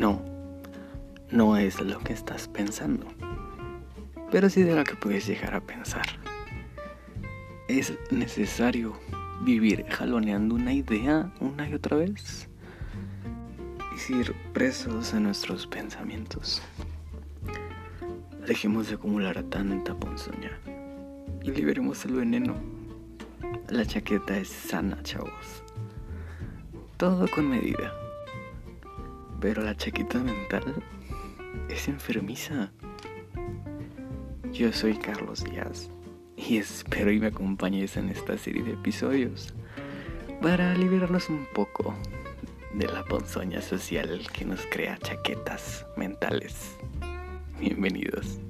No, no es lo que estás pensando, pero sí de lo que puedes llegar a pensar. Es necesario vivir jaloneando una idea una y otra vez y ir presos a nuestros pensamientos. Dejemos de acumular tanta ponzoña y liberemos el veneno. La chaqueta es sana, chavos. Todo con medida. Pero la chaqueta mental es enfermiza. Yo soy Carlos Díaz y espero y me acompañes en esta serie de episodios para liberarnos un poco de la ponzoña social que nos crea chaquetas mentales. Bienvenidos.